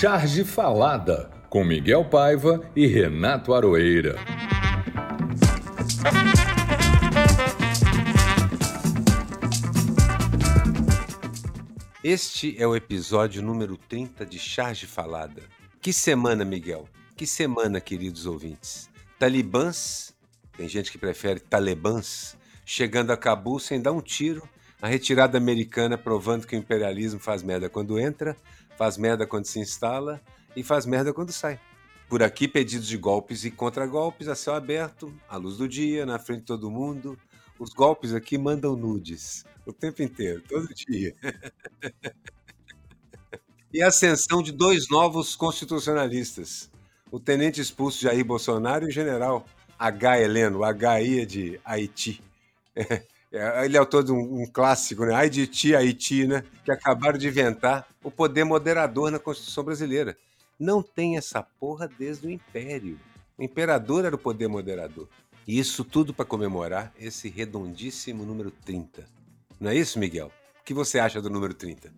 Charge Falada, com Miguel Paiva e Renato Aroeira. Este é o episódio número 30 de Charge Falada. Que semana, Miguel? Que semana, queridos ouvintes. Talibãs, tem gente que prefere talibãs, chegando a Cabul sem dar um tiro, a retirada americana provando que o imperialismo faz merda quando entra, faz merda quando se instala e faz merda quando sai. Por aqui, pedidos de golpes e contragolpes a céu aberto, à luz do dia, na frente de todo mundo. Os golpes aqui mandam nudes o tempo inteiro, todo dia. e a ascensão de dois novos constitucionalistas, o tenente expulso Jair Bolsonaro e o general H. Heleno, HI é de Haiti. É, ele é autor de um, um clássico, né? Haiti, Haiti, né? Que acabaram de inventar o poder moderador na Constituição brasileira. Não tem essa porra desde o Império. O imperador era o poder moderador. E isso tudo para comemorar esse redondíssimo número 30. Não é isso, Miguel? O que você acha do número 30?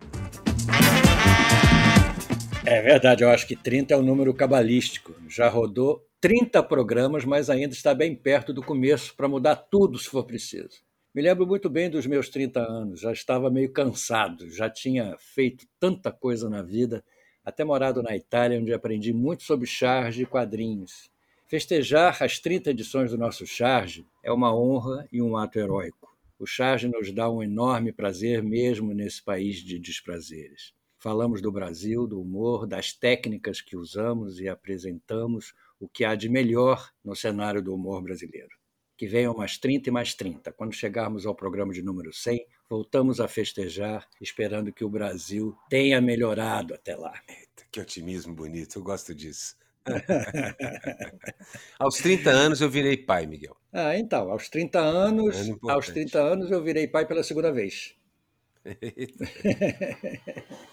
É verdade, eu acho que 30 é um número cabalístico. Já rodou 30 programas, mas ainda está bem perto do começo para mudar tudo se for preciso. Me lembro muito bem dos meus 30 anos, já estava meio cansado, já tinha feito tanta coisa na vida, até morado na Itália, onde aprendi muito sobre charge e quadrinhos. Festejar as 30 edições do nosso charge é uma honra e um ato heróico. O charge nos dá um enorme prazer mesmo nesse país de desprazeres. Falamos do Brasil, do humor, das técnicas que usamos e apresentamos o que há de melhor no cenário do humor brasileiro. Que venham mais 30 e mais 30. Quando chegarmos ao programa de número 100, voltamos a festejar, esperando que o Brasil tenha melhorado até lá. Eita, que otimismo bonito, eu gosto disso. aos 30 anos eu virei pai, Miguel. Ah, então, aos 30 anos, aos 30 anos eu virei pai pela segunda vez.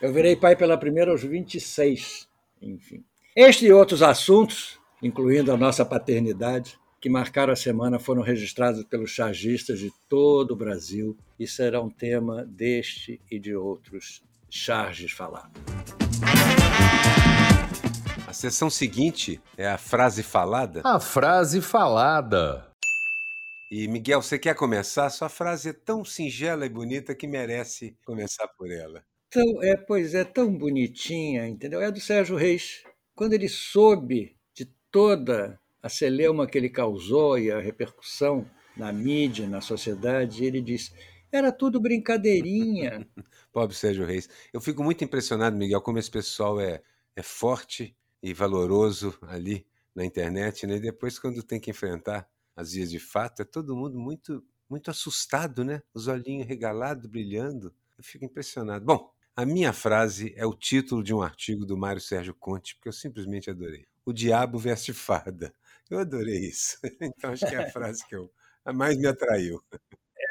Eu virei pai pela primeira aos 26, enfim. Este e outros assuntos, incluindo a nossa paternidade, que marcaram a semana foram registrados pelos chargistas de todo o Brasil e serão tema deste e de outros charges falados. A sessão seguinte é a frase falada. A frase falada. E Miguel, você quer começar? Sua frase é tão singela e bonita que merece começar por ela tão, é, pois é, tão bonitinha, entendeu? É do Sérgio Reis. Quando ele soube de toda a celeuma que ele causou e a repercussão na mídia, na sociedade, ele disse: era tudo brincadeirinha. Pobre Sérgio Reis. Eu fico muito impressionado, Miguel, como esse pessoal é, é forte e valoroso ali na internet, né? E depois, quando tem que enfrentar as vias de fato, é todo mundo muito, muito assustado, né? Os olhinhos regalados, brilhando. Eu fico impressionado. Bom, a minha frase é o título de um artigo do Mário Sérgio Conte, porque eu simplesmente adorei. O diabo veste farda. Eu adorei isso. Então acho que é a frase que eu, a mais me atraiu.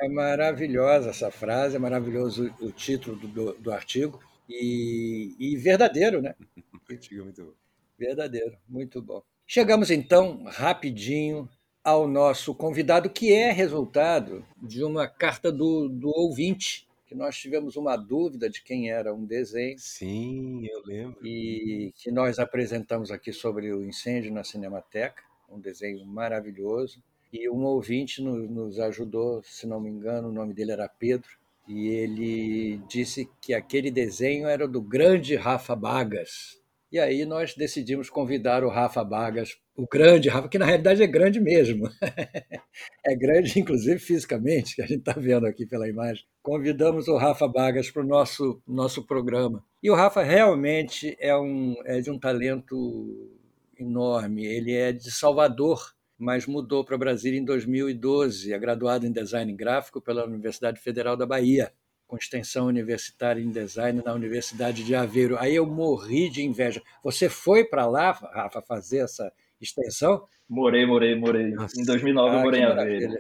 É maravilhosa essa frase, é maravilhoso o título do, do artigo e, e, verdadeiro, né? o artigo é muito bom. Verdadeiro, muito bom. Chegamos então rapidinho ao nosso convidado, que é resultado de uma carta do, do ouvinte que nós tivemos uma dúvida de quem era um desenho. Sim, eu lembro. E que nós apresentamos aqui sobre o incêndio na Cinemateca, um desenho maravilhoso. E um ouvinte nos ajudou, se não me engano, o nome dele era Pedro, e ele disse que aquele desenho era do grande Rafa Bagas. E aí nós decidimos convidar o Rafa Bagas, o grande Rafa, que na realidade é grande mesmo. é grande, inclusive fisicamente, que a gente está vendo aqui pela imagem. Convidamos o Rafa Bagas para o nosso, nosso programa. E o Rafa realmente é, um, é de um talento enorme. Ele é de Salvador, mas mudou para Brasília em 2012. É graduado em design gráfico pela Universidade Federal da Bahia com extensão universitária em design na Universidade de Aveiro. Aí eu morri de inveja. Você foi para lá, Rafa, fazer essa extensão? Morei, morei, morei. Nossa. Em 2009 ah, eu morei em Aveiro.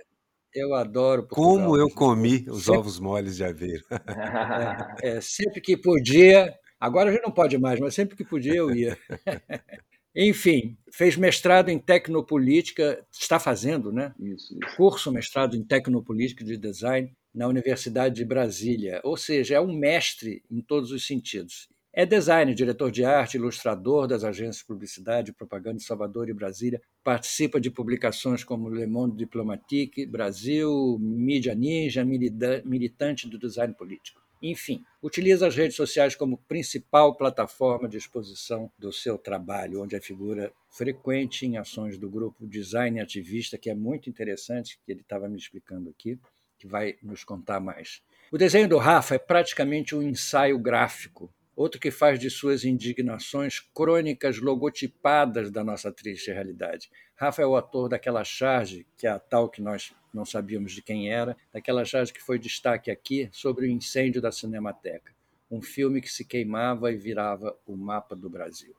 Eu adoro Portugal. Como eu comi os sempre... ovos moles de Aveiro. É, é, sempre que podia, agora já não pode mais, mas sempre que podia eu ia. Enfim, fez mestrado em tecnopolítica, está fazendo, né? Isso, isso. Curso mestrado em tecnopolítica de design na Universidade de Brasília, ou seja, é um mestre em todos os sentidos. É designer, diretor de arte, ilustrador das agências de publicidade e propaganda de Salvador e Brasília. Participa de publicações como Le Monde Diplomatique, Brasil, Mídia Ninja, militante do design político. Enfim, utiliza as redes sociais como principal plataforma de exposição do seu trabalho, onde é figura frequente em ações do grupo Design Ativista, que é muito interessante, que ele estava me explicando aqui, que vai nos contar mais. O desenho do Rafa é praticamente um ensaio gráfico, outro que faz de suas indignações crônicas logotipadas da nossa triste realidade. Rafa é o autor daquela charge, que é a tal que nós não sabíamos de quem era, daquela charge que foi destaque aqui sobre o incêndio da Cinemateca, um filme que se queimava e virava o mapa do Brasil.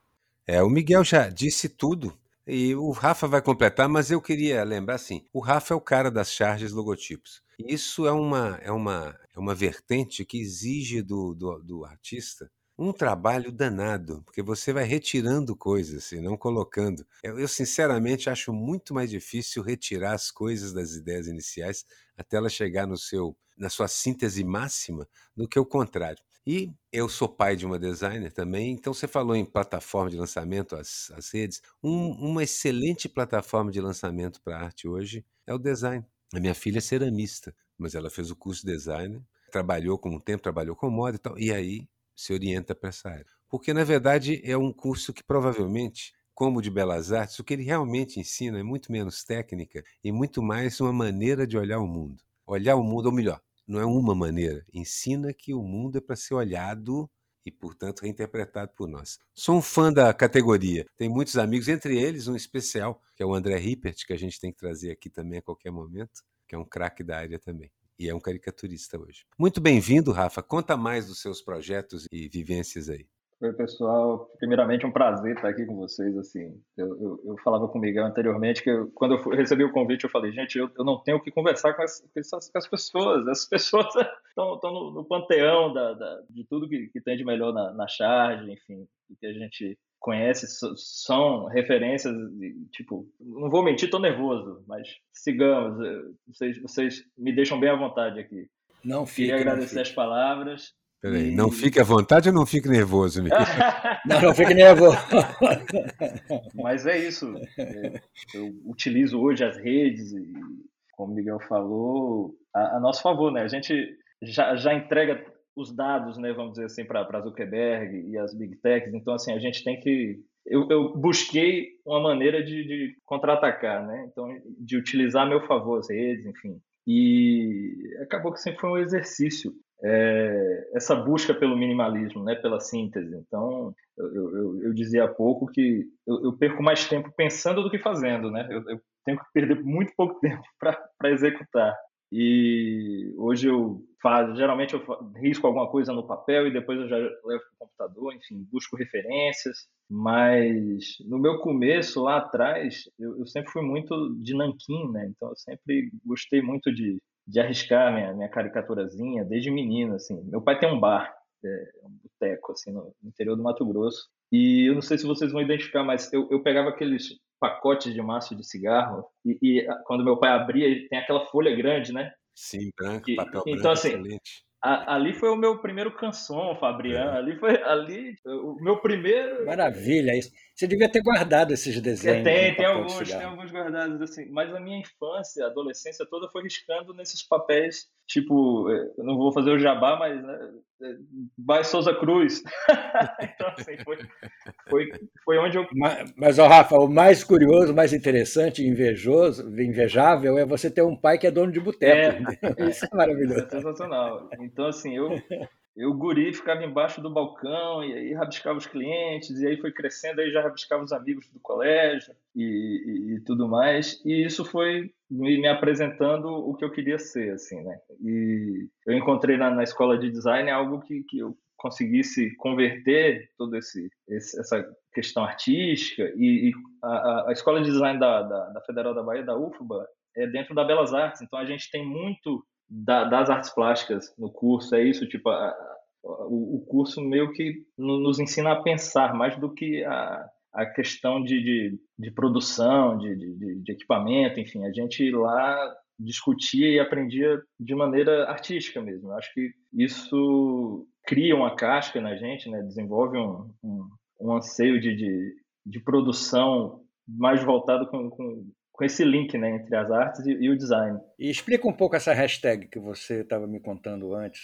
É, o Miguel já disse tudo e o Rafa vai completar, mas eu queria lembrar assim: o Rafa é o cara das charges logotipos. Isso é uma, é uma, é uma vertente que exige do, do, do artista um trabalho danado, porque você vai retirando coisas e não colocando. Eu, eu, sinceramente acho muito mais difícil retirar as coisas das ideias iniciais até ela chegar no seu na sua síntese máxima do que o contrário. E eu sou pai de uma designer também, então você falou em plataforma de lançamento, as, as redes. Um, uma excelente plataforma de lançamento para arte hoje é o design. A minha filha é ceramista, mas ela fez o curso de design, trabalhou com um tempo, trabalhou com moda e tal, e aí se orienta para essa área. Porque, na verdade, é um curso que provavelmente, como o de Belas Artes, o que ele realmente ensina é muito menos técnica e muito mais uma maneira de olhar o mundo. Olhar o mundo, ou melhor, não é uma maneira, ensina que o mundo é para ser olhado e, portanto, reinterpretado por nós. Sou um fã da categoria. Tem muitos amigos, entre eles um especial, que é o André Rippert, que a gente tem que trazer aqui também a qualquer momento, que é um craque da área também. E é um caricaturista hoje. Muito bem-vindo, Rafa. Conta mais dos seus projetos e vivências aí. Oi, pessoal. Primeiramente, um prazer estar aqui com vocês. Assim, eu, eu, eu falava com o Miguel anteriormente que eu, quando eu recebi o convite, eu falei, gente, eu, não tenho que conversar com, as, com as pessoas. As pessoas estão, estão no, no, panteão da, da, de tudo que, que, tem de melhor na, na charge, enfim, que a gente conhece, são referências, tipo, não vou mentir, estou nervoso, mas sigamos. Eh, vocês, vocês me deixam bem à vontade aqui. Não fique. Queria agradecer as palavras. Peraí, e... não fique à vontade ou não fique nervoso, Miguel? não, não fique nervoso. Mas é isso. Eu utilizo hoje as redes e, como o Miguel falou, a, a nosso favor, né? A gente já, já entrega os dados, né, vamos dizer assim, para Zuckerberg e as big techs. Então, assim, a gente tem que eu, eu, busquei uma maneira de, de contra-atacar, né? Então, de utilizar a meu favor as redes, enfim. E acabou que sempre foi um exercício é, essa busca pelo minimalismo, né, pela síntese. Então, eu, eu, eu dizia há pouco que eu, perco mais tempo pensando do que fazendo, né? Eu, tenho que perder muito pouco tempo para executar. E hoje eu geralmente eu risco alguma coisa no papel e depois eu já levo para o computador, enfim, busco referências. Mas no meu começo, lá atrás, eu, eu sempre fui muito de nanquim, né? Então eu sempre gostei muito de de arriscar minha, minha caricaturazinha desde menino, assim. Meu pai tem um bar, é, um boteco, assim, no interior do Mato Grosso. E eu não sei se vocês vão identificar, mas eu, eu pegava aqueles pacotes de maço de cigarro e, e quando meu pai abria, tem aquela folha grande, né? Sim, branco, papel e, então, assim, excelente ali foi o meu primeiro canção, Fabriano. É. Ali foi ali o meu primeiro. Maravilha, isso. Você devia ter guardado esses desenhos. É, tem, tem alguns, tem alguns guardados assim. Mas a minha infância, a adolescência toda foi riscando nesses papéis, tipo, é, eu não vou fazer o jabá, mas né, Vai Souza Cruz. então, assim, foi, foi, foi onde eu. Mas, mas ó, Rafa, o mais curioso, mais interessante, invejoso, invejável é você ter um pai que é dono de boteco. É, Isso é maravilhoso. É sensacional. Então, assim, eu, eu guri ficava embaixo do balcão e aí rabiscava os clientes e aí foi crescendo aí já rabiscava os amigos do colégio e, e, e tudo mais. E isso foi me, me, apresentando o que eu queria ser assim né? E eu encontrei na, na escola de design algo que, que eu conseguisse converter toda esse, esse, essa questão artística e, e a, a, escola de design da, da, da Federal da Bahia da UFBA é dentro da Belas Artes então a gente tem muito da, das artes plásticas no curso. É isso, tipo, a, a, o, curso meio que nos ensina a pensar mais do que a, a questão de, de, de produção, de, de, de, equipamento, enfim. A gente lá discutia e aprendia de maneira artística mesmo. Eu acho que isso cria uma casca na gente, né? desenvolve um, um, um anseio de, de, de, produção mais voltado com, com, com, esse link né? entre as artes e, e o design. E explica um pouco essa hashtag que você estava me contando antes.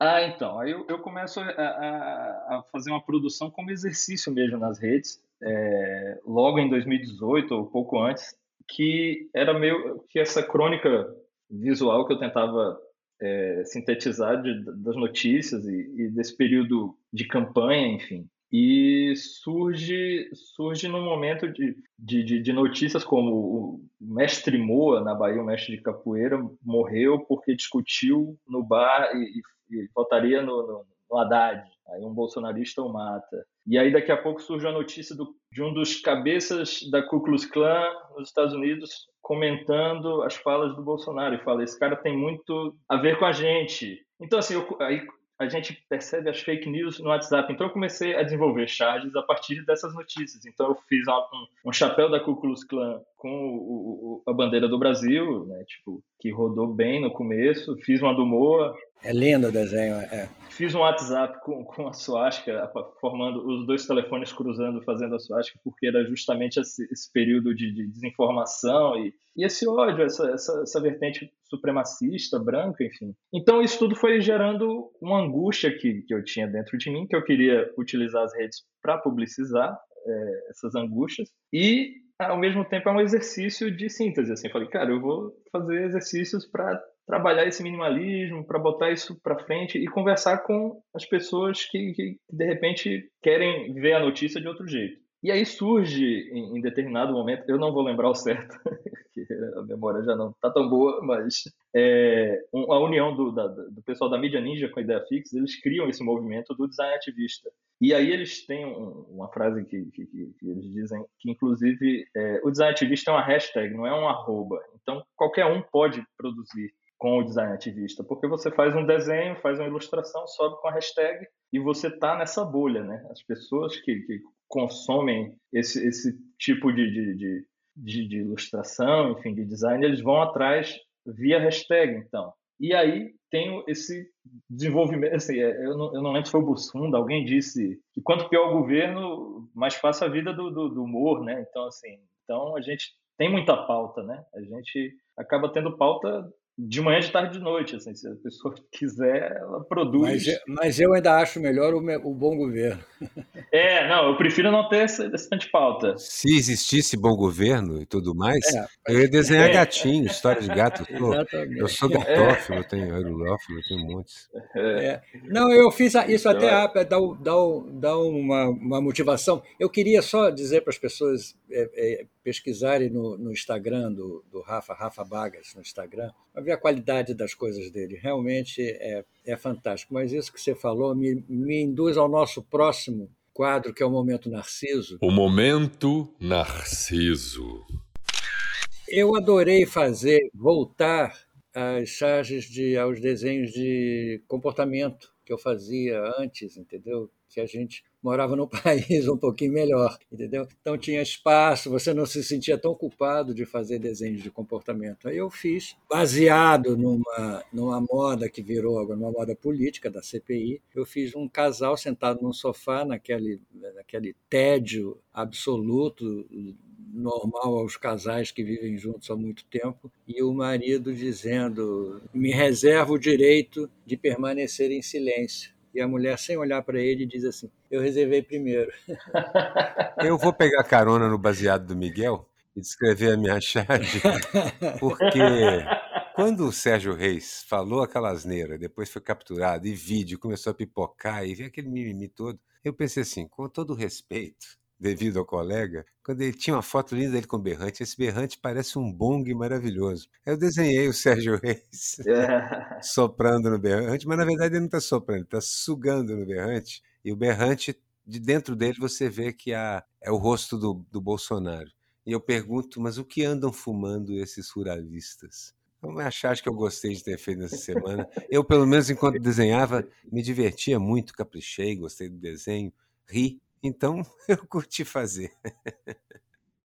Ah, então, aí eu, eu começo a, a, a, fazer uma produção como exercício mesmo nas redes, é, logo em 2018 ou pouco antes, que era meio que essa crônica visual que eu tentava é, sintetizar de, das notícias e, e, desse período de campanha, enfim. E surge surge num momento de, de, de, notícias como o mestre Moa, na Bahia, o mestre de capoeira, morreu porque discutiu no bar e, e votaria no, no, no Haddad. Aí um bolsonarista o mata. E aí daqui a pouco surge a notícia do, de um dos cabeças da Ku Klux Klan nos Estados Unidos comentando as falas do Bolsonaro e fala: esse cara tem muito a ver com a gente. Então, assim, eu, aí a gente percebe as fake news no WhatsApp. Então, eu comecei a desenvolver charges a partir dessas notícias. Então, eu fiz um, um chapéu da Ku Klux Klan com o, o, a bandeira do Brasil, né? Tipo, que rodou bem no começo. Fiz uma do Moa, é lindo o desenho, é. Fiz um WhatsApp com, com a suástica, formando os dois telefones cruzando, fazendo a suástica, porque era justamente esse, esse período de, de, desinformação e, e esse ódio, essa, essa, essa, vertente supremacista, branca, enfim. Então isso tudo foi gerando uma angústia que, que eu tinha dentro de mim, que eu queria utilizar as redes para publicizar é, essas angústias e ao mesmo tempo é um exercício de síntese assim eu falei cara eu vou fazer exercícios para trabalhar esse minimalismo, para botar isso para frente e conversar com as pessoas que, que, de repente querem ver a notícia de outro jeito. E aí surge em, em determinado momento, eu não vou lembrar o certo, que a memória já não está tão boa, mas é, a união do, da, do pessoal da mídia ninja com a ideia fixa, eles criam esse movimento do design ativista. E aí eles têm um, uma frase que, que, que, eles dizem que, inclusive, é, o design ativista é uma hashtag, não é um arroba. Então, qualquer um pode produzir com o design ativista, porque você faz um desenho, faz uma ilustração, sobe com a hashtag e você está nessa bolha, né? As pessoas que, que consomem esse, esse tipo de, de, de, de, ilustração, enfim, de design, eles vão atrás via hashtag, então. E aí tem esse desenvolvimento, assim, é, eu, não, eu não lembro se foi o Bussunda, alguém disse que quanto pior o governo, mais passa a vida do, do, do humor, né? Então, assim, então a gente tem muita pauta, né? A gente acaba tendo pauta de manhã, de tarde, de noite. Assim, se a pessoa quiser, ela produz. Mas, mas eu ainda acho melhor o, o, bom governo. É, não, eu prefiro não ter esse, esse de pauta. Se existisse bom governo e tudo mais, é, eu ia desenhar é. gatinho, história de gato. Pô, eu sou gatófilo, é. eu tenho aerolófilo, eu tenho montes. É. Não, eu fiz isso até é. dá, dá, dá uma, uma motivação. Eu queria só dizer para as pessoas é, é, pesquisarem no, no Instagram do, do Rafa, Rafa Bagas, no Instagram, para ver a qualidade das coisas dele. Realmente é, é fantástico. Mas isso que você falou me, me induz ao nosso próximo quadro, que é o Momento Narciso. O Momento Narciso. Eu adorei fazer, voltar às charges de, aos desenhos de comportamento que eu fazia antes, entendeu? Que a gente morava num país um pouquinho melhor, entendeu? Então tinha espaço, você não se sentia tão culpado de fazer desenhos de comportamento. Aí eu fiz, baseado numa, numa moda que virou agora, uma moda política da CPI, eu fiz um casal sentado num sofá, naquele, naquele tédio absoluto, normal aos casais que vivem juntos há muito tempo, e o marido dizendo: me reservo o direito de permanecer em silêncio e a mulher, sem olhar para ele, diz assim: Eu reservei primeiro. Eu vou pegar carona no baseado do Miguel e descrever a minha charge, porque quando o Sérgio Reis falou aquela asneira, depois foi capturado e vídeo começou a pipocar e vi aquele mimimi todo, eu pensei assim: com todo respeito, devido ao colega, quando ele tinha uma foto linda dele com o berrante. Esse berrante parece um bong maravilhoso. Eu desenhei o Sérgio Reis é. soprando no berrante, mas na verdade ele não está soprando, ele está sugando no berrante. E o berrante, de dentro dele, você vê que há, é o rosto do, do Bolsonaro. E eu pergunto, mas o que andam fumando esses ruralistas? Vamos achar que eu gostei de ter feito nessa semana. Eu, pelo menos, enquanto desenhava, me divertia muito, caprichei, gostei do desenho, ri então eu curti fazer.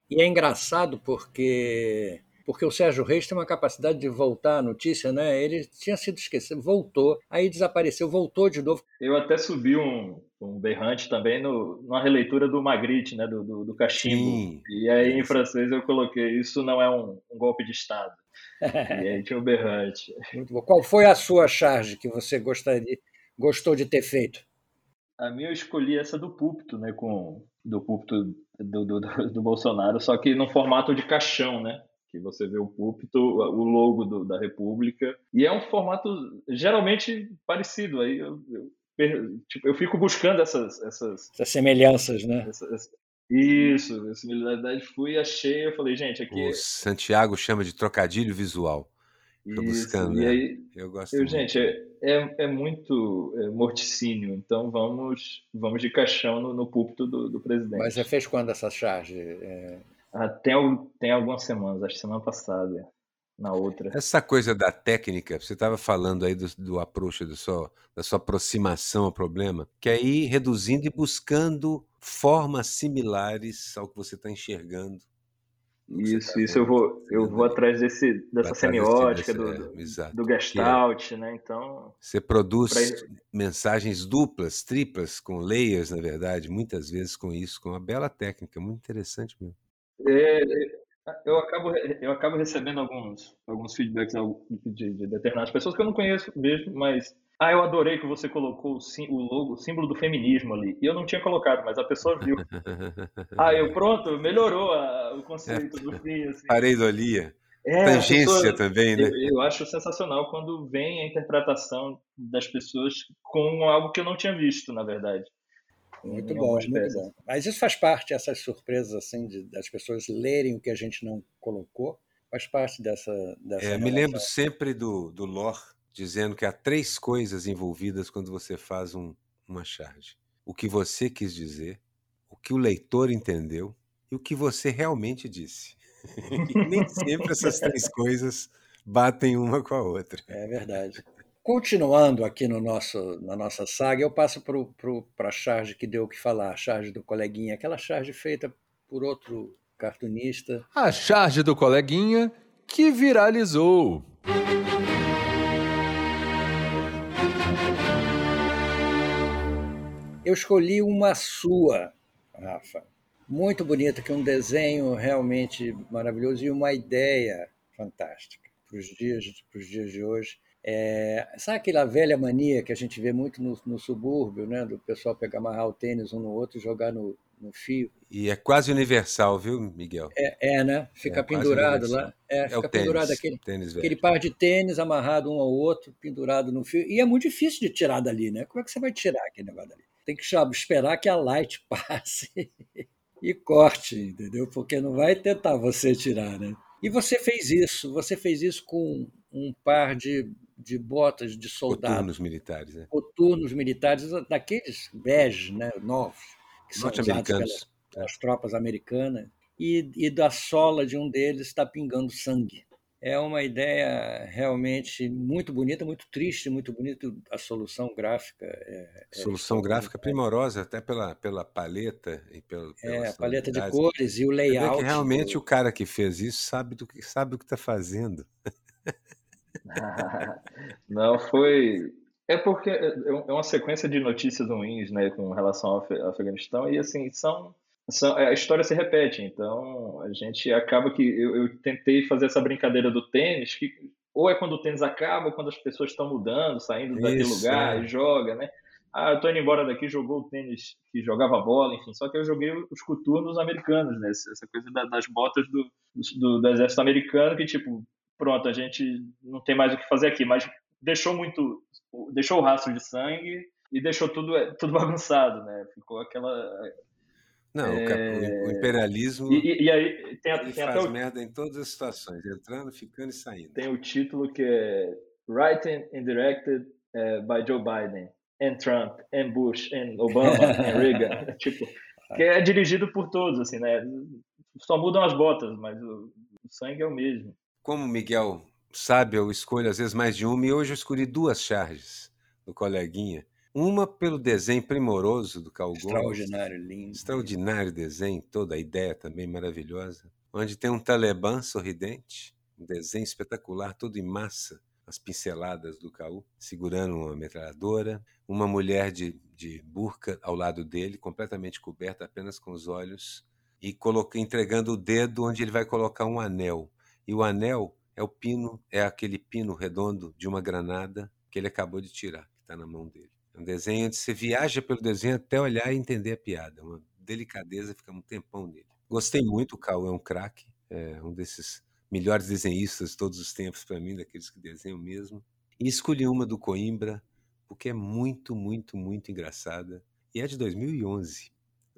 E é engraçado porque porque o Sérgio Reis tem uma capacidade de voltar à notícia, né? Ele tinha sido esquecido, voltou, aí desapareceu, voltou de novo. Eu até subi um, um berrante também no, numa releitura do Magritte, né? Do, do, do Cachimbo. Sim. E aí em francês eu coloquei: Isso não é um, um golpe de Estado. e aí tinha o berrante. Muito bom. Qual foi a sua charge que você gostaria, gostou de ter feito? A minha eu escolhi essa do púlpito, né? Com, do púlpito do, do, do Bolsonaro, só que no formato de caixão, né? Que você vê o púlpito, o logo do, da República. E é um formato geralmente parecido. Aí eu, eu, tipo, eu fico buscando essas, essas, essas semelhanças, né? Essas, isso, similaridade fui, achei, eu falei, gente, aqui. O Santiago chama de trocadilho visual. Tô buscando, e né? aí, eu gosto. Eu, gente, é, é, é muito é, morticínio, então vamos vamos de caixão no, no púlpito do, do presidente. Mas você fez quando essa charge? É... Ah, tem, tem algumas semanas, acho que semana passada, na outra. Essa coisa da técnica, você estava falando aí do, do approach, do seu, da sua aproximação ao problema, que é ir reduzindo e buscando formas similares ao que você está enxergando isso, isso eu vou, eu vou atrás desse, dessa semiótica, desse, do, é, do Gestalt, é, né? Então. Você produz pra... mensagens duplas, triplas, com layers, na verdade, muitas vezes com isso, com uma bela técnica, muito interessante mesmo. É, eu acabo, eu acabo recebendo alguns, alguns feedbacks de, de determinadas pessoas que eu não conheço mesmo, mas ah, eu adorei que você colocou o, logo, o símbolo do feminismo ali. E eu não tinha colocado, mas a pessoa viu. ah, eu pronto, melhorou a, o conceito do fim. Assim. Pareidolia. É, Tangência pessoa, também, né? Eu, eu, acho sensacional quando vem a interpretação das pessoas com algo que eu não tinha visto, na verdade. Muito bom, muito bom. Mas isso faz parte, essas surpresas assim, de, das pessoas lerem o que a gente não colocou, faz parte dessa. dessa é, me lembro sempre do, do lore dizendo que há três coisas envolvidas quando você faz um, uma charge: o que você quis dizer, o que o leitor entendeu e o que você realmente disse. e nem sempre essas três coisas batem uma com a outra. É verdade. Continuando aqui no nosso, na nossa saga, eu passo para a charge que deu o que falar, a charge do coleguinha, aquela charge feita por outro cartunista. A charge do coleguinha que viralizou. Eu escolhi uma sua, Rafa. Muito bonita, que é um desenho realmente maravilhoso e uma ideia fantástica para os dias, dias de hoje. É, sabe aquela velha mania que a gente vê muito no, no, subúrbio, né? Do pessoal pegar, amarrar o tênis um no outro e jogar no, no fio. E é quase universal, viu, Miguel? É, é né? Fica é, pendurado lá. É, é fica pendurado tênis, aquele, tênis aquele par de tênis amarrado um ao outro, pendurado no fio. E é muito difícil de tirar dali, né? Como é que você vai tirar aquele negócio dali? Tem que esperar que a light passe e corte, entendeu? Porque não vai tentar você tirar, né? E você fez isso, você fez isso com um par de, de botas de soldado. Coturnos militares, né? Coturnos militares, daqueles bege, né, novos, que são usados pelas, pelas tropas americanas. E, e da sola de um deles está pingando sangue é uma ideia realmente muito bonita, muito triste, muito bonita a solução gráfica. É, é solução é gráfica primorosa, até pela, pela paleta e pela, é, a paleta de cores e o layout. Que realmente do... o cara que fez isso sabe do que sabe o que está fazendo. Não foi. É porque é, é uma sequência de notícias ruins, né, com relação ao Afeganistão e assim são é, a história se repete. Então, a gente acaba que eu, eu, tentei fazer essa brincadeira do tênis, que ou é quando o tênis acaba, ou quando as pessoas estão mudando, saindo daquele Isso, lugar é. e joga, né? Ah, eu tô indo embora daqui, jogou o tênis que jogava bola, enfim. Só que eu joguei os coturnos americanos, né? Essa coisa das botas do, do, do exército americano, que tipo, pronto, a gente não tem mais o que fazer aqui, mas deixou muito, deixou o rastro de sangue e deixou tudo, tudo bagunçado, né? Ficou aquela não, é... o imperialismo e, e aí tem, tem faz até o... merda em todas as situações, entrando, ficando e saindo. Tem o título que é Written and Directed uh, by Joe Biden, and Trump, and Bush, and Obama, and Reagan. tipo, que é dirigido por todos, assim, né? Só mudam as botas, mas o, o sangue é o mesmo. Como Miguel sabe, eu escolho às vezes mais de uma, e hoje eu escolhi duas charges do coleguinha uma pelo desenho primoroso do Cal Extraordinário, lindo. Extraordinário desenho, toda a ideia também maravilhosa. onde tem um talibã sorridente, um desenho espetacular, todo em massa, as pinceladas do Caú, segurando uma metralhadora, uma mulher de, de burca ao lado dele, completamente coberta apenas com os olhos, e coloca, entregando o dedo onde ele vai colocar um anel. E o anel é o pino, é aquele pino redondo de uma granada que ele acabou de tirar, que está na mão dele. É um desenho onde você viaja pelo desenho até olhar e entender a piada. Uma delicadeza, fica um tempão nele. Gostei muito, o Caú é um craque, é um desses melhores desenhistas de todos os tempos para mim, daqueles que desenham mesmo. E escolhi uma do Coimbra, porque é muito, muito, muito engraçada. E é de 2011.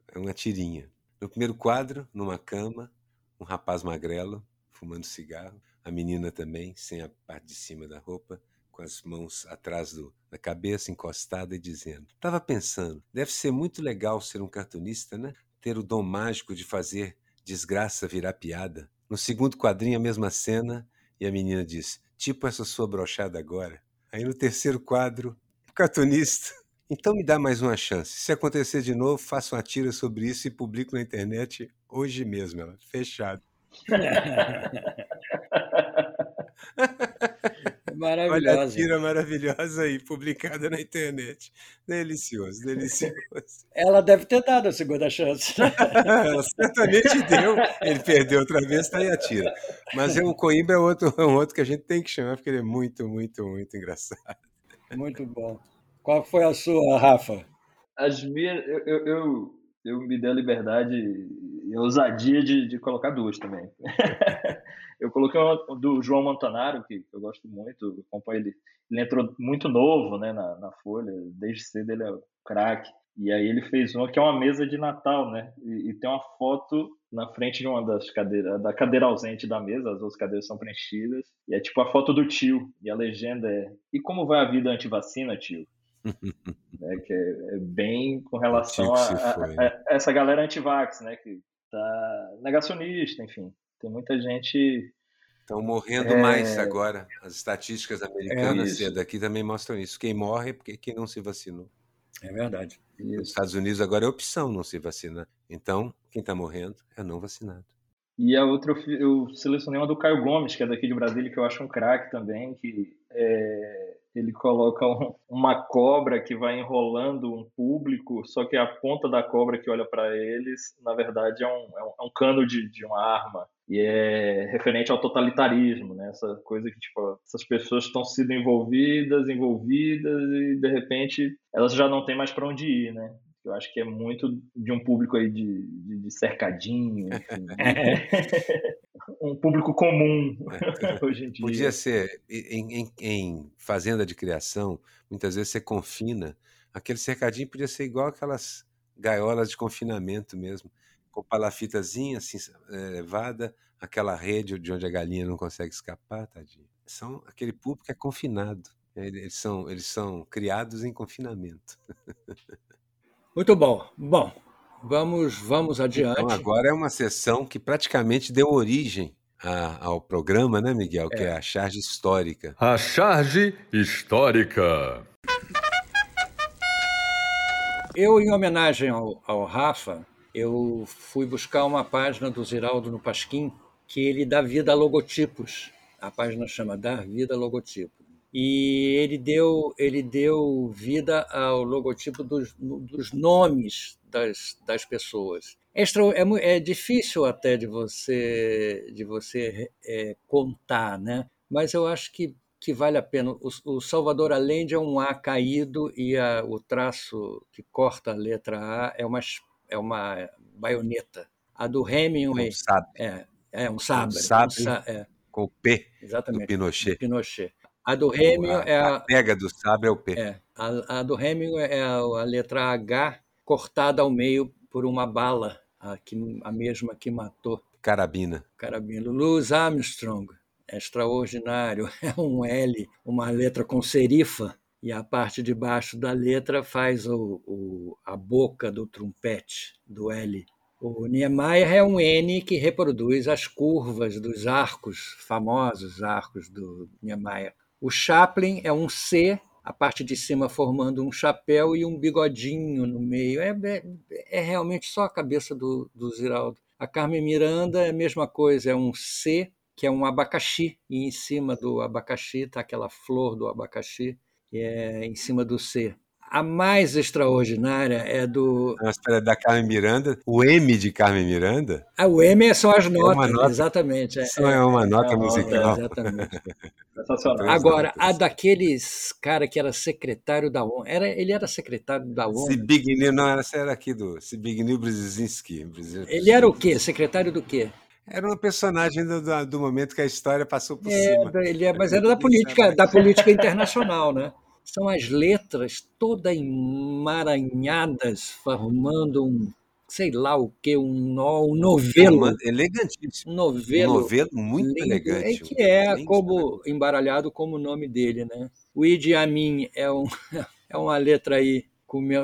É uma tirinha. No primeiro quadro, numa cama, um rapaz magrelo, fumando cigarro. A menina também, sem a parte de cima da roupa, com as mãos atrás do, cabeça, encostada e dizendo: Estava pensando, deve ser muito legal ser um cartunista, né? Ter o dom mágico de fazer desgraça virar piada. No segundo quadrinho, a mesma cena, e a menina diz: Tipo essa sua brochada agora. Aí no terceiro quadro, o cartunista. Então me dá mais uma chance. Se acontecer de novo, faço uma tira sobre isso e publico na internet hoje mesmo. Ela, fechado. Maravilhosa. Olha a tira maravilhosa aí, publicada na internet. Delicioso, delicioso. Ela deve ter dado a segunda chance. Ela certamente deu. Ele perdeu outra vez, está aí a tira. Mas é um Coimbra é outro, é um outro que a gente tem que chamar, porque ele é muito, muito, muito engraçado. Muito bom. Qual foi a sua, Rafa? As minhas, eu, eu, eu, eu me dei a liberdade e a ousadia de, de colocar duas também. eu coloquei uma do João Montanaro, que eu gosto muito, acompanho ele. Ele entrou muito novo né, na, na Folha, desde cedo ele é craque. E aí ele fez uma que é uma mesa de Natal, né? E, e, tem uma foto na frente de uma das cadeiras, da cadeira ausente da mesa, as outras cadeiras são preenchidas, e é tipo a foto do tio, e a legenda é: E como vai a vida anti-vacina, tio? é, que é, é, bem com relação a, a, a, essa galera anti-vax, né? Que tá negacionista, enfim. Tem muita gente. Estão morrendo é... mais agora. As estatísticas americanas é daqui também mostram isso. Quem morre é porque quem não se vacinou. É verdade. Isso. Nos Estados Unidos agora é opção não se vacinar. Então, quem está morrendo é não vacinado. E a outra eu selecionei uma do Caio Gomes, que é daqui de Brasília, que eu acho um craque também, que é, ele coloca um, uma cobra que vai enrolando um público, só que a ponta da cobra que olha para eles, na verdade, é um, é um, é um cano de, de, uma arma. E é referente ao totalitarismo, né? Essa coisa que, tipo, essas pessoas estão sendo envolvidas, envolvidas, e de repente elas já não têm mais para onde ir, né? Eu acho que é muito de um público aí de, de, cercadinho, enfim. um público comum é. hoje em dia. Podia ser, em, em, em, fazenda de criação, muitas vezes você confina, aquele cercadinho podia ser igual aquelas gaiolas de confinamento mesmo, com palafitazinha assim, é, levada, aquela rede de onde a galinha não consegue escapar, tadinho. São, aquele público é confinado, eles são, eles são criados em confinamento. Muito bom. Bom, vamos, vamos adiante. Então, agora é uma sessão que praticamente deu origem a, ao programa, né, Miguel? É. Que é a charge histórica. A charge histórica. Eu, em homenagem ao, ao Rafa, eu fui buscar uma página do Ziraldo no Pasquim que ele dá vida a logotipos. A página chama Dar Vida a Logotipo e ele deu, ele deu vida ao logotipo dos, dos nomes das, das pessoas. É, é, é, difícil até de você, de você é, contar, né? mas eu acho que, que vale a pena. O, o Salvador Allende é um A caído e a, o traço que corta a letra A é uma, é uma baioneta. A do Hemingway é, é um sabre. Um sabre um, é. com o P Exatamente, do Pinochet. Do Pinochet. A do Hemingway é a. A pega do sabre é o P. É. A, a do Hemingway é a, a, letra H cortada ao meio por uma bala, a, que, a mesma que matou. Carabina. Carabina. Louis Armstrong. É extraordinário. É um L, uma letra com serifa, e a parte de baixo da letra faz o, o, a boca do trompete, do L. O Niemeyer é um N que reproduz as curvas dos arcos, famosos arcos do Niemeyer. O Chaplin é um C, a parte de cima formando um chapéu e um bigodinho no meio. É, é, é realmente só a cabeça do, do Ziraldo. A Carmen Miranda é a mesma coisa, é um C, que é um abacaxi, e em cima do abacaxi está aquela flor do abacaxi, é em cima do C. A mais extraordinária é do. Mas espera, da Carmen Miranda, o M de Carmen Miranda? Ah, o M são as notas, é nota, exatamente. É, é uma nota é, musical. exatamente. Agora, a daqueles cara que era secretário da ONU, era, ele era secretário da ONU. Zbigniew, não, essa era aqui do Zbigniew Brzezinski. Ele era o quê? Secretário do quê? Era uma personagem do, do, momento que a história passou por é, cima. Ele é, mas era da política, da política internacional, né? São as letras todas emaranhadas, formando um, sei lá o que, um, no, um novelo. É elegantíssimo. Um novelo. Um novelo muito lindo, elegante. É que é como embaralhado como o nome dele, né? O Idi Amin é, um, é uma letra aí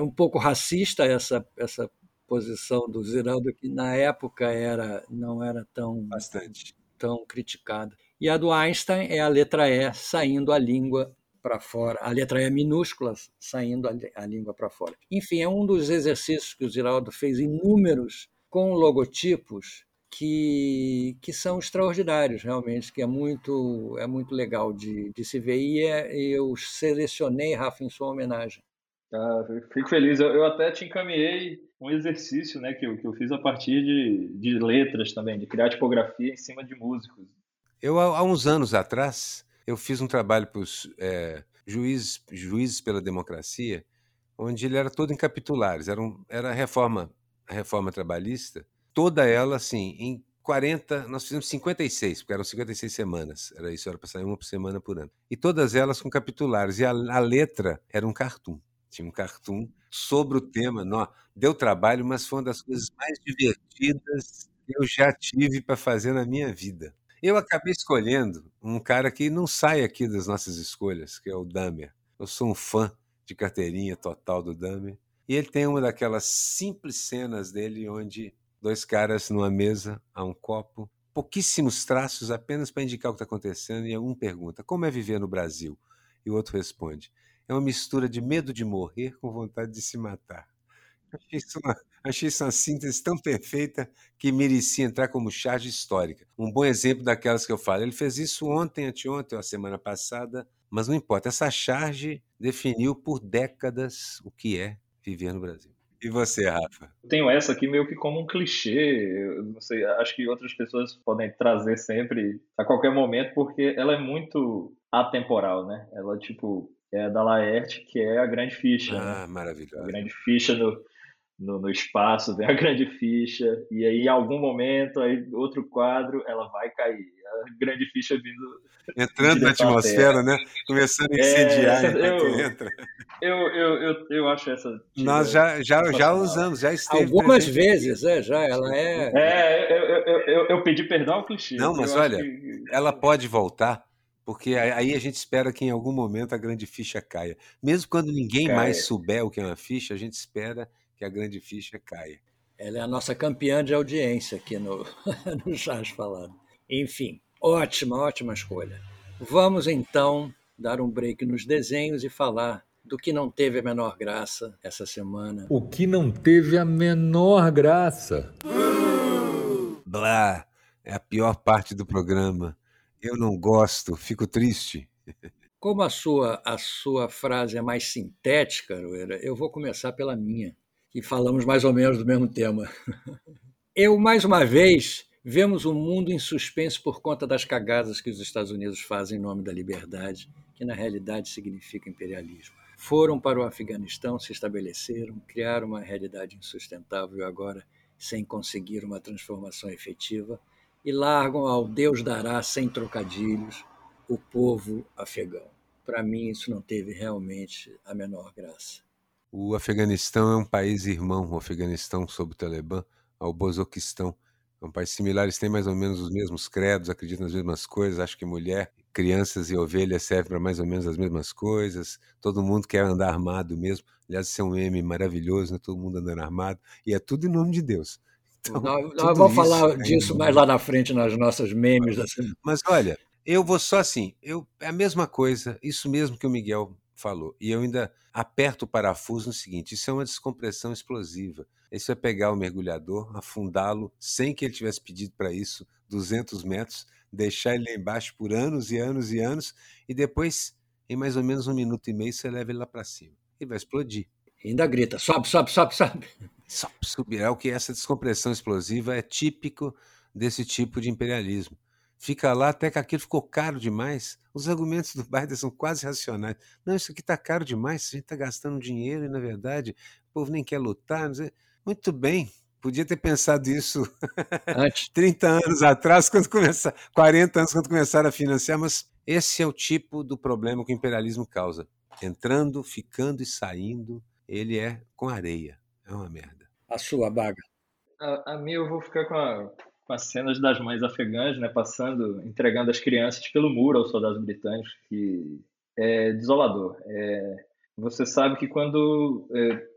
um pouco racista essa essa posição do Ziraldo que na época era não era tão bastante tão criticada. E a do Einstein é a letra E saindo a língua para fora, a letra E minúscula saindo a, a língua para fora. Enfim, é um dos exercícios que o Ziraldo fez inúmeros com logotipos que, que são extraordinários, realmente, que é muito, é muito legal de, de se ver. E é, eu selecionei, Rafa, em sua homenagem. Ah, fico feliz. Eu, eu, até te encaminhei um exercício né, que, eu, que eu fiz a partir de, de letras também, de criar tipografia em cima de músicos. Eu, há uns anos atrás, eu fiz um trabalho para os é, juízes, juízes pela democracia, onde ele era todo em capitulares, era, um, era a reforma, a reforma trabalhista, toda ela assim, em 40, nós fizemos 56, porque eram 56 semanas, era isso, era para sair uma por semana por ano. E todas elas com capitulares, e a, a letra era um cartoon. Tinha um cartoon sobre o tema. Não, deu trabalho, mas foi uma das coisas mais divertidas que eu já tive para fazer na minha vida. Eu acabei escolhendo um cara que não sai aqui das nossas escolhas, que é o Damer. Eu sou um fã de carteirinha total do Damer. E ele tem uma daquelas simples cenas dele onde dois caras numa mesa, há um copo, pouquíssimos traços apenas para indicar o que está acontecendo, e um pergunta: como é viver no Brasil? E o outro responde: é uma mistura de medo de morrer com vontade de se matar. Achei isso uma, achei isso uma síntese tão perfeita que merecia entrar como charge histórica. Um bom exemplo daquelas que eu falo. Ele fez isso ontem, anteontem, a semana passada, mas não importa. Essa charge definiu por décadas o que é viver no Brasil. E você, Rafa? tenho essa aqui meio que como um clichê. Eu não sei, acho que outras pessoas podem trazer sempre, a qualquer momento, porque ela é muito atemporal, né? Ela, tipo, é da Laerte, que é a grande ficha. Né? Ah, né? maravilhoso. A grande ficha no, no, no, espaço, vem a grande ficha, e aí em algum momento, aí outro quadro, ela vai cair. A grande ficha vindo. Entrando na atmosfera, né? Começando a incendiar é, eu, entra. Eu, eu, eu, eu acho essa. Nós já, já, já usamos, já esteve. Algumas vezes, é, já, ela é. É, eu, eu, eu, eu pedi perdão ao clichê. Não, mas olha, que... ela pode voltar porque aí a gente espera que em algum momento a grande ficha caia. Mesmo quando ninguém caia. mais souber o que é uma ficha, a gente espera que a grande ficha caia. Ela é a nossa campeã de audiência aqui no, no Chás Falando. Enfim, ótima, ótima escolha. Vamos então dar um break nos desenhos e falar do que não teve a menor graça essa semana. O que não teve a menor graça? Blá, é a pior parte do programa. Eu não gosto, fico triste. Como a sua, a sua frase é mais sintética, eu vou começar pela minha, que falamos mais ou menos do mesmo tema. Eu, mais uma vez, vemos o um mundo em suspenso por conta das cagadas que os Estados Unidos fazem em nome da liberdade, que na realidade significa imperialismo. Foram para o Afeganistão, se estabeleceram, criaram uma realidade insustentável agora, sem conseguir uma transformação efetiva, e largam ao Deus dará sem trocadilhos o povo afegão. Para mim, isso não teve realmente a menor graça. O Afeganistão é um país irmão, o Afeganistão sob o Talibã, ao Bozoquistão. É um país similar, eles têm mais ou menos os mesmos credos, acreditam nas mesmas coisas, acham que mulher, crianças e ovelhas servem para mais ou menos as mesmas coisas, todo mundo quer andar armado mesmo. Aliás, isso é um meme maravilhoso, né? todo mundo andando armado, e é tudo em nome de Deus. Então, nós, nós vamos falar disso mais lá na frente nas nossas memes. Assim. Mas olha, eu vou só assim, eu, é a mesma coisa, isso mesmo que o Miguel falou. E eu ainda aperto o parafuso no seguinte: isso é uma descompressão explosiva. Isso é pegar o mergulhador, afundá-lo sem que ele tivesse pedido para isso, 200 metros, deixar ele lá embaixo por anos e anos e anos, e depois, em mais ou menos um minuto e meio, você leva ele lá para cima. Ele vai explodir. E ainda grita: sobe, sobe, sobe, sobe. Sobe, subirá. É o que essa descompressão explosiva é típico desse tipo de imperialismo fica lá até que aquilo ficou caro demais. Os argumentos do Biden são quase racionais. Não, isso aqui está caro demais, a gente está gastando dinheiro e, na verdade, o povo nem quer lutar. Muito bem, podia ter pensado isso antes 30 anos atrás, quando começar, 40 anos quando começaram a financiar, mas esse é o tipo do problema que o imperialismo causa. Entrando, ficando e saindo, ele é com areia. É uma merda. A sua baga. A, a minha eu vou ficar com a, com as cenas das mães afegãs, né, passando, entregando as crianças pelo muro aos soldados britânicos, que é desolador. É, você sabe que quando é,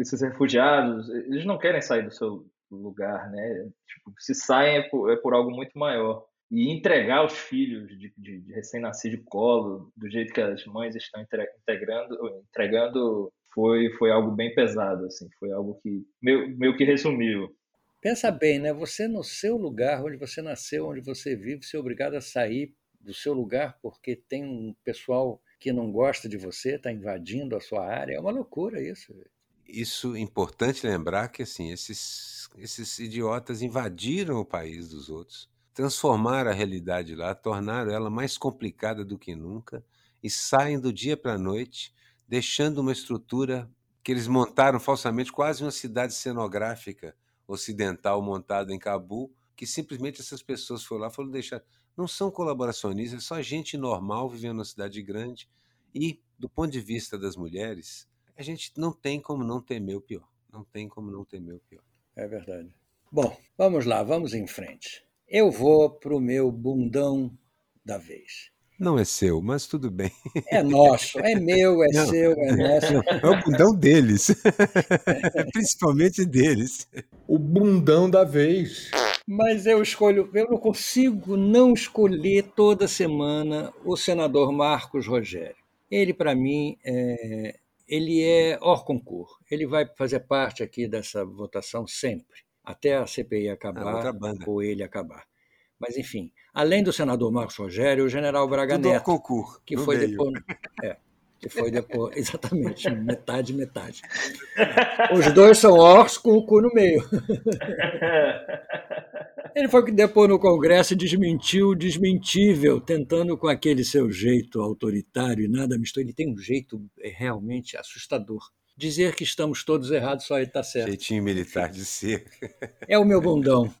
esses refugiados, eles não querem sair do seu lugar, né? Tipo, se saem é por, é por algo muito maior. E entregar os filhos de, de, de recém-nascido de colo, do jeito que as mães estão integrando, entregando, foi, foi algo bem pesado, assim. Foi algo que meio, meio que resumiu Pensa bem, né? Você no seu lugar, onde você nasceu, onde você vive, você é obrigado a sair do seu lugar porque tem um pessoal que não gosta de você, está invadindo a sua área. É uma loucura isso. Isso é importante lembrar que assim esses, esses idiotas invadiram o país dos outros, transformaram a realidade lá, tornaram ela mais complicada do que nunca e saem do dia para a noite, deixando uma estrutura que eles montaram falsamente, quase uma cidade cenográfica ocidental montada em Cabul, que simplesmente essas pessoas foram lá foram deixar. Não são colaboracionistas, é só gente normal vivendo numa cidade grande. E, do ponto de vista das mulheres, a gente não tem como não temer o pior. Não tem como não temer o pior. É verdade. Bom, vamos lá, vamos em frente. Eu vou para o meu bundão da vez. Não é seu, mas tudo bem. É nosso, é meu, é não, seu, é nosso. É o bundão deles. Principalmente deles. O bundão da vez. Mas eu escolho, eu não consigo não escolher toda semana o senador Marcos Rogério. Ele, para mim, é, ele é hors concurso. Ele vai fazer parte aqui dessa votação sempre, até a CPI acabar ou ele acabar. Mas, enfim, além do senador Marcos Rogério, o general Braga Tudo Neto, concurso, que foi depois. É, que foi depois. Exatamente, metade, metade. Os dois são ors com o cu no meio. Ele foi que depois no Congresso desmentiu o desmentível, tentando com aquele seu jeito autoritário e nada misturado. Ele tem um jeito é, realmente assustador. Dizer que estamos todos errados, só ele está certo. Jeitinho militar de ser. É o meu bundão.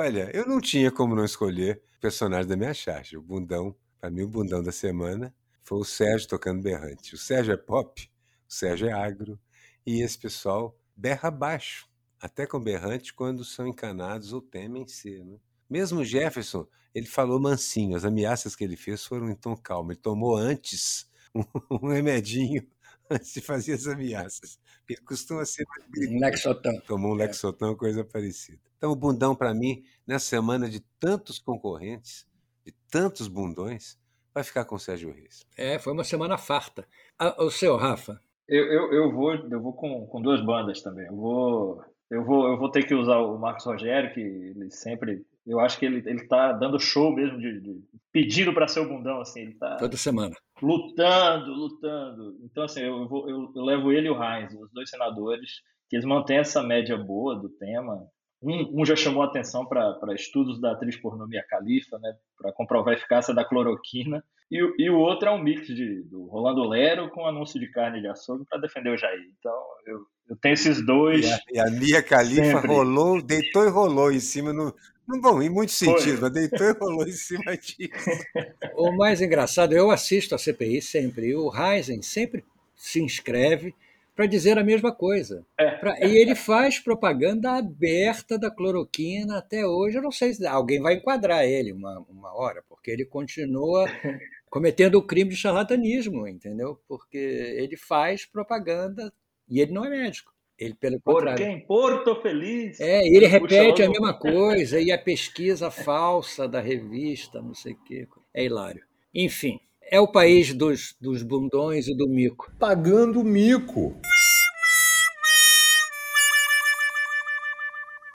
Olha, eu não tinha como não escolher personagem da minha charge. O bundão, para mim, o bundão da semana foi o Sérgio tocando berrante. O Sérgio é pop, o Sérgio é agro, e esse pessoal berra baixo, até com berrante, quando são encanados ou temem ser. Né? Mesmo Jefferson, ele falou mansinho, as ameaças que ele fez foram em tom calmo. Ele tomou antes um, um remedinho antes de fazer as ameaças. Ele costuma ser um Lexotan. Tomou um é. Lexotan, coisa parecida. Então, o bundão, para mim, nessa semana de tantos concorrentes, de tantos bundões, vai ficar com o Sérgio Reis. É, foi uma semana farta. Ah, o seu, Rafa? Eu, eu, eu vou, eu vou com, com duas bandas também. Eu vou, eu, vou, eu vou ter que usar o Marcos Rogério, que ele sempre. Eu acho que ele, ele tá dando show mesmo, de, de pedindo para ser o bundão, assim. Ele tá Toda semana. Lutando, lutando. Então, assim, eu, vou, eu, eu levo ele e o Heinz, os dois senadores, que eles mantêm essa média boa do tema. Um, um já chamou atenção para estudos da atriz pornô Mia Khalifa, né, para comprovar a eficácia da cloroquina. E, e, o outro é um mix de, do Rolando Lero com anúncio de carne de açougue para defender o Jair. Então, eu, eu tenho esses dois. E a, e a Mia Khalifa sempre. rolou, deitou e rolou em cima. No, no, bom, em muitos sentidos, mas deitou e rolou em cima disso. O mais engraçado, eu assisto a CPI sempre, e o Heisen sempre se inscreve para dizer a mesma coisa. É. Pra, e ele faz propaganda aberta da cloroquina até hoje. Eu não sei se alguém vai enquadrar ele uma, uma hora, porque ele continua cometendo o crime de charlatanismo, entendeu? Porque ele faz propaganda e ele não é médico. Ele, pelo contrário. Por quem? Porto Feliz. É, ele repete a mesma coisa, e a pesquisa falsa da revista, não sei o quê. É hilário. Enfim, É o país dos, dos bundões e do mico. Pagando mico.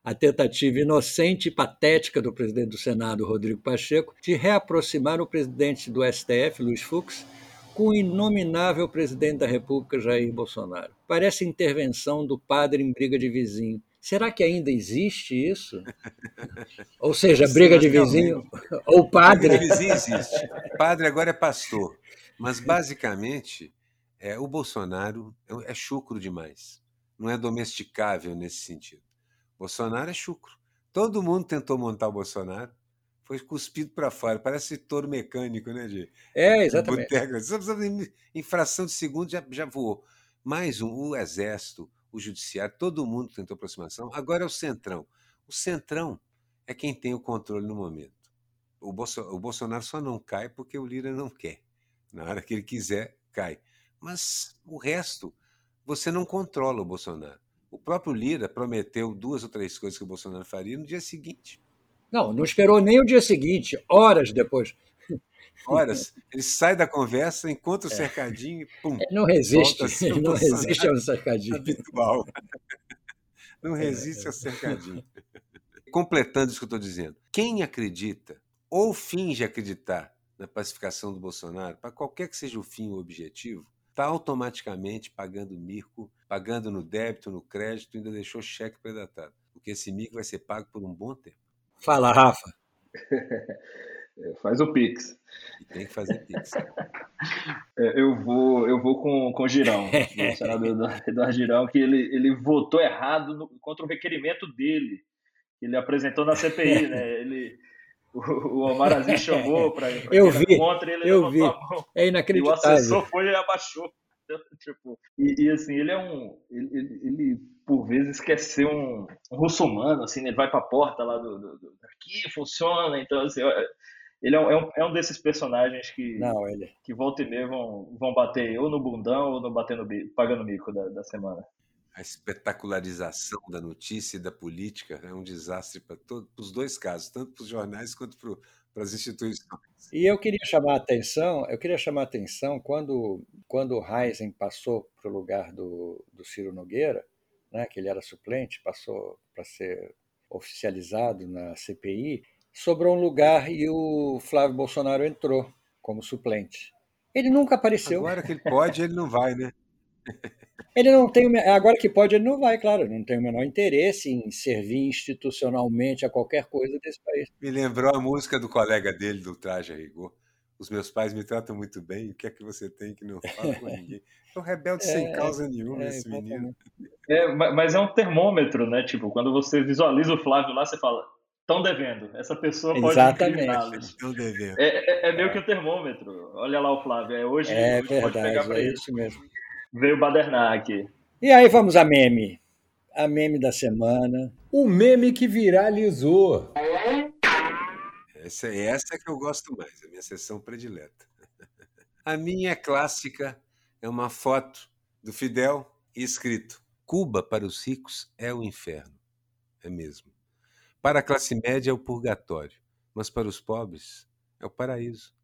a tentativa inocente e patética do presidente do Senado, Rodrigo Pacheco, de reaproximar o presidente do STF, Luiz Fux, com o inominável presidente da República, Jair Bolsonaro. Parece intervenção do padre em briga de vizinho. Será que ainda existe isso? Ou seja, briga de vizinho ou padre? Briga de vizinho existe. Padre agora é pastor. Mas, basicamente, é, o Bolsonaro é, é chucro demais. Não é domesticável nesse sentido. Bolsonaro é chucro. Todo mundo tentou montar o Bolsonaro, foi cuspido para fora. Parece touro mecânico, né, de É, exatamente. Em fração de segundo já, já voou. Mais um, o Exército, o Judiciário, todo mundo tentou aproximação. Agora é o Centrão. O Centrão é quem tem o controle no momento. O, Bolso, o Bolsonaro só não cai porque o Lira não quer. Na hora que ele quiser, cai. Mas o resto, você não controla o Bolsonaro. O próprio Lira prometeu duas ou três coisas que o Bolsonaro faria no dia seguinte. Não, não esperou nem o dia seguinte, horas depois. Horas. Ele sai da conversa, encontra o é. cercadinho e pum. Ele não resiste, ele não resiste ao cercadinho. Habitual. Não resiste ao cercadinho. Completando isso que eu estou dizendo. Quem acredita ou finge acreditar na pacificação do Bolsonaro, para qualquer que seja o fim ou objetivo, está automaticamente pagando mico, pagando no débito, no crédito, ainda deixou cheque predatado. Porque esse mico vai ser pago por um bom tempo. Fala, Rafa. Faz o Pix. Tem que fazer Pix. É, eu vou, eu vou com, com o Girão, o senador Eduardo Girão, que ele, ele votou errado no, contra o requerimento dele, que ele apresentou na CPI, né? Ele, o, Omar Aziz chamou para eu vi, contra ele eu vi. É inacreditável. E o assessor foi e abaixou. tipo, e, e, assim, ele é um. Ele, ele, ele, por vezes quer ser um, um russomano, assim, né? ele vai para a porta lá do, do, do, Aqui funciona, então assim. Ele é um, é um desses personagens que, Não, ele... que volta e meia vão, vão bater ou no bundão ou no batendo pagando mico da, da semana a espetacularização da notícia e da política é um desastre para os dois casos, tanto para os jornais quanto para as instituições. E eu queria chamar a atenção, eu queria chamar atenção quando, quando o Heisen passou para o lugar do, do Ciro Nogueira, né, que ele era suplente, passou para ser oficializado na CPI, sobrou um lugar e o Flávio Bolsonaro entrou como suplente. Ele nunca apareceu. Agora que ele pode, ele não vai, né? Ele não tem, agora que pode, ele não vai, claro, não tem o menor interesse em servir institucionalmente a qualquer coisa desse país. Me lembrou a música do colega dele, do Traje a Rigor. Os meus pais me tratam muito bem, o que é que você tem que não fala com ninguém? É um rebelde é, sem causa nenhuma, é, esse menino. É, mas é um termômetro, né? Tipo, quando você visualiza o Flávio lá, você fala, estão devendo. Essa pessoa pode Exatamente. Estão devendo. É, é, é, meio que o um termômetro. Olha lá o Flávio. É hoje, é hoje verdade, pode pegar é isso mesmo. Veio aqui. E aí vamos a meme. A meme da semana. O meme que viralizou. Essa, é essa que eu gosto mais, a minha sessão predileta. A minha é clássica é uma foto do Fidel escrito: Cuba para os ricos é o inferno. É mesmo. Para a classe média é o purgatório, mas para os pobres é o paraíso.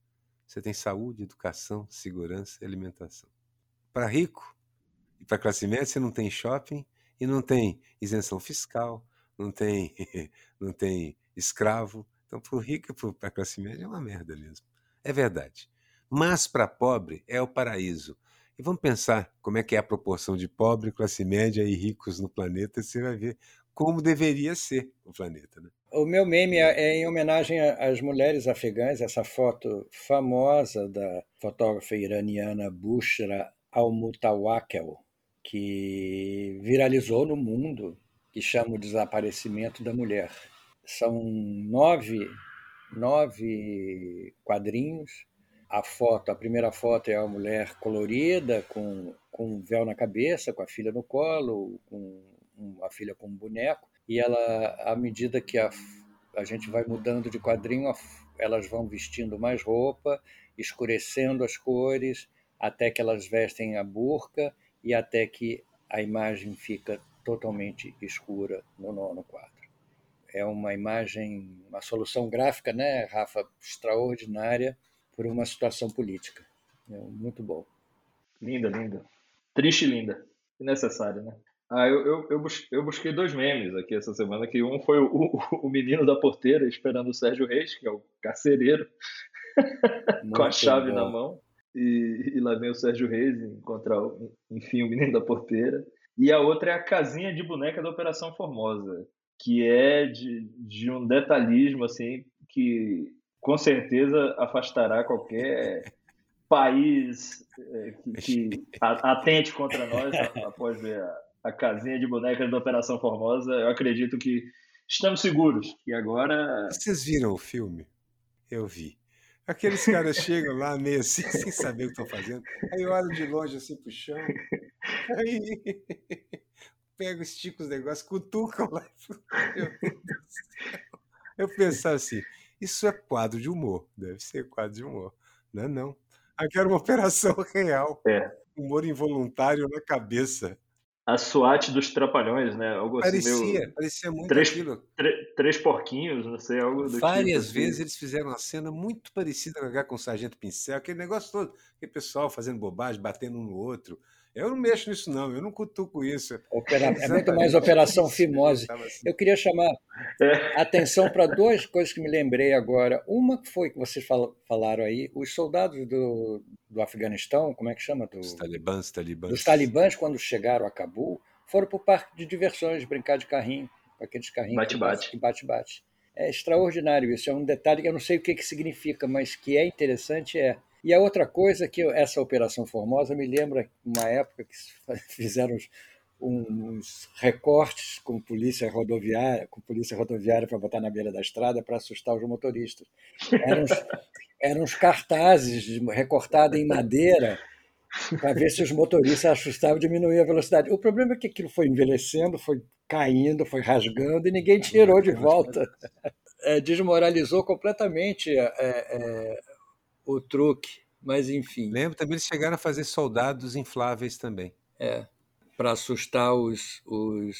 Você tem saúde, educação, segurança e alimentação. Para rico e para classe média, você não tem shopping e não tem isenção fiscal, não tem, não tem escravo. Então, para o rico e para a classe média é uma merda mesmo. É verdade. Mas para pobre é o paraíso. E vamos pensar como é que é a proporção de pobre, classe média e ricos no planeta, você vai ver como deveria ser o planeta. Né? O meu meme é, é em homenagem às mulheres afegãs, essa foto famosa da fotógrafa iraniana Bushra al-Mutawakel, que viralizou no mundo, que chama o desaparecimento da mulher. São nove, nove quadrinhos. A foto, a primeira foto é a mulher colorida, com, com um véu na cabeça, com a filha no colo, com a filha com um boneco. E ela, à medida que a, a gente vai mudando de quadrinho, elas vão vestindo mais roupa, escurecendo as cores, até que elas vestem a burca e até que a imagem fica totalmente escura no nono quadro. É uma imagem, uma solução gráfica, né, Rafa, extraordinária, por uma situação política. É muito bom. Linda, linda. Triste linda. Necessário, né? Ah, eu, eu, eu, busquei, eu busquei dois memes aqui essa semana, que um foi o, o, o menino da porteira esperando o Sérgio Reis, que é o carcereiro, com a chave bom. na mão. E, e, lá vem o Sérgio Reis encontrar, enfim, o menino da porteira. E a outra é a casinha de boneca da Operação Formosa, que é de, de um detalhismo, assim, que com certeza afastará qualquer país é, que, que atente contra nós após ver a, a casinha de bonecas da Operação Formosa. Eu acredito que estamos seguros. E agora. Vocês viram o filme? Eu vi. Aqueles caras chegam lá meio assim, sem saber o que estão fazendo. Aí olham de longe assim pro chão. Aí pegam, esticam os negócios, cutucam lá. Eu pensava assim, isso é quadro de humor. Deve ser quadro de humor. Não é não. Aqui era uma operação real. É. Humor involuntário na cabeça a SWAT dos Trapalhões, né? Algo parecia, assim, meio... parecia muito três, aquilo. Três porquinhos, não sei, algo do Várias tipo, vezes assim. eles fizeram uma cena muito parecida com o Sargento Pincel, aquele negócio todo, aquele pessoal fazendo bobagem, batendo um no outro. Eu não mexo nisso, não, eu não cutuco isso. Opera... É muito mais Operação Fimose. Assim. Eu queria chamar é. atenção para duas coisas que me lembrei agora. Uma que foi que vocês falaram aí, os soldados do, do Afeganistão, como é que chama? Do, os talibãs, talibãs. Os talibãs, quando chegaram a Cabul, foram para o parque de diversões, brincar de carrinho, com aqueles carrinhos bate-bate. que bate-bate. É extraordinário isso, é um detalhe que eu não sei o que, que significa, mas que é interessante é e a outra coisa que essa Operação Formosa me lembra uma época que fizeram uns recortes com polícia rodoviária, com polícia rodoviária para botar na beira da estrada para assustar os motoristas. Eram uns, eram uns cartazes recortados em madeira para ver se os motoristas assustavam e diminuíam a velocidade. O problema é que aquilo foi envelhecendo, foi caindo, foi rasgando e ninguém tirou de volta. É, desmoralizou completamente é, é, o truque, mas enfim. Lembro também eles chegaram a fazer soldados infláveis também. É, para assustar os, os,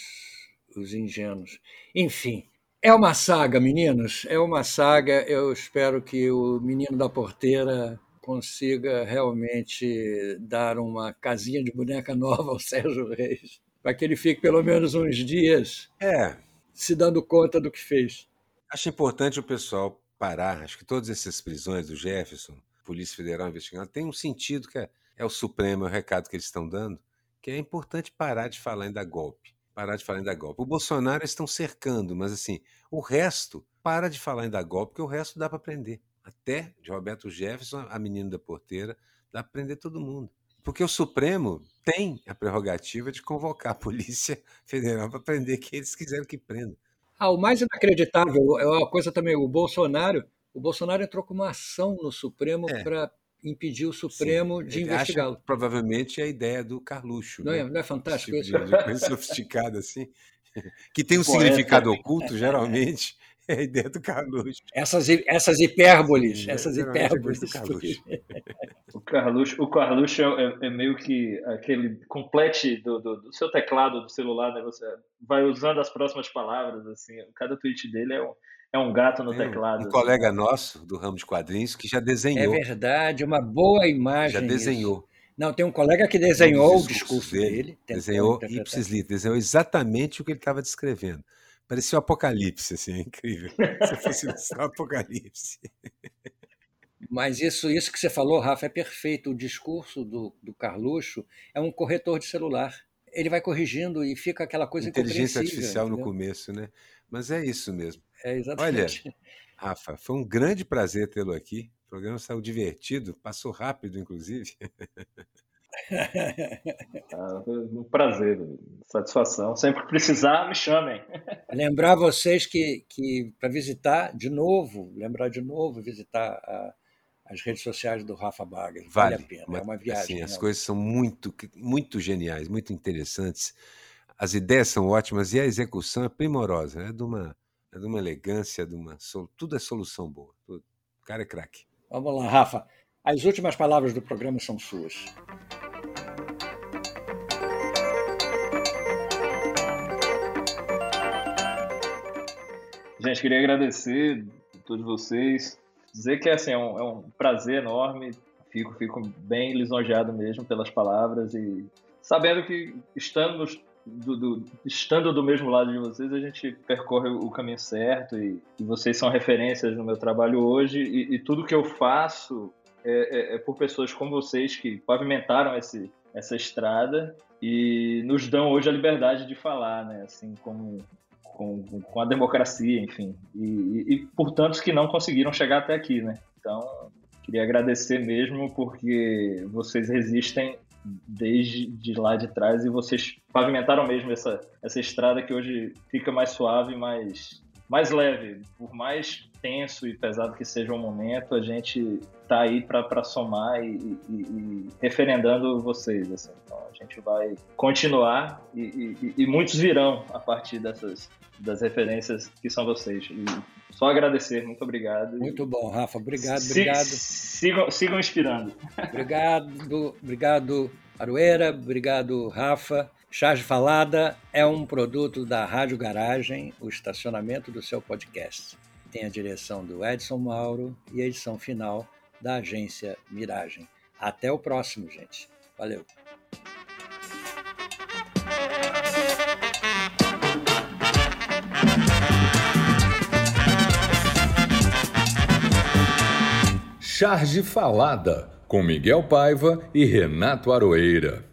os ingênuos. Enfim, é uma saga, meninos, é uma saga. Eu espero que o menino da porteira consiga realmente dar uma casinha de boneca nova ao Sérgio Reis, para que ele fique pelo menos uns dias é. se dando conta do que fez. Acho importante o pessoal parar. Acho que todas essas prisões do Jefferson, Polícia Federal investigando, tem um sentido que é, é o Supremo, é o recado que eles estão dando, que é importante parar de falar ainda golpe. Parar de falar ainda golpe. O Bolsonaro estão cercando, mas assim, o resto, para de falar ainda golpe, porque o resto dá para prender. Até de Roberto Jefferson, a menina da porteira, dá para prender todo mundo. Porque o Supremo tem a prerrogativa de convocar a Polícia Federal para prender quem eles quiserem que prenda. Ah, o mais inacreditável é uma coisa também, o Bolsonaro, o Bolsonaro entrou com uma ação no Supremo é. para impedir o Supremo Sim, de investigá-lo. Provavelmente é a ideia do Carluxo. Não, né? é, não é fantástico tipo isso? De, coisa sofisticada assim, que tem um Poeta. significado oculto, geralmente, é a ideia do Carluxo. Essas, essas hipérboles, Sim, essas hipérboles. Do Carluxo. o Carluxo, o Carluxo é, é, meio que aquele complete do, do, do, seu teclado do celular, né? Você vai usando as próximas palavras, assim. Cada tweet dele é um, é um gato no teclado. Um, um colega nosso do ramo de quadrinhos que já desenhou. É verdade, uma boa imagem. Já desenhou. Isso. Não, tem um colega que desenhou o discurso dele. dele desenhou ipsis desenhou exatamente o que ele estava descrevendo. Parecia o um apocalipse, assim, é incrível. Se fosse um apocalipse. Mas isso, isso que você falou, Rafa, é perfeito. O discurso do, do Carluxo é um corretor de celular. Ele vai corrigindo e fica aquela coisa Inteligência artificial entendeu? no começo, né? Mas é isso mesmo. É exatamente. Olha, Rafa, foi um grande prazer tê-lo aqui. O programa saiu divertido, passou rápido, inclusive. Ah, um prazer, satisfação. Sempre que precisar, me chamem. Lembrar vocês que, que para visitar de novo, lembrar de novo, visitar a, as redes sociais do Rafa Baga. Vale, vale a pena, é uma viagem. Assim, as coisas são muito, muito geniais, muito interessantes. As ideias são ótimas e a execução é primorosa. É de uma, é de uma elegância, de uma, tudo é solução boa. O cara é craque. Vamos lá, Rafa. As últimas palavras do programa são suas. Gente, queria agradecer a todos vocês. dizer que assim, é, um, é um prazer enorme, fico, fico bem lisonjeado mesmo pelas palavras e sabendo que estando, do, do, estando do mesmo lado de vocês, a gente percorre o caminho certo e, e vocês são referências no meu trabalho hoje e, e tudo que eu faço é, é, é, por pessoas como vocês que pavimentaram esse, essa estrada e nos dão hoje a liberdade de falar, né? Assim como com, com a democracia, enfim, e, e, e por tantos que não conseguiram chegar até aqui, né? Então, queria agradecer mesmo porque vocês resistem desde de lá de trás e vocês pavimentaram mesmo essa, essa estrada que hoje fica mais suave, mais, mais leve. Por mais tenso e pesado que seja o momento, a gente tá aí para somar e, e, e, referendando vocês. Assim. Então a gente vai continuar e, e, muitos virão a partir dessas das referências que são vocês. E só agradecer, muito obrigado. Muito bom, Rafa. Obrigado, obrigado. Sigam, sigam inspirando. Obrigado, obrigado, Arueira, obrigado, Rafa. Charge Falada é um produto da Rádio Garagem, o estacionamento do seu podcast. Tem a direção do Edson Mauro e a edição final da agência Miragem. Até o próximo, gente. Valeu. Charge Falada, com Miguel Paiva e Renato Aroeira.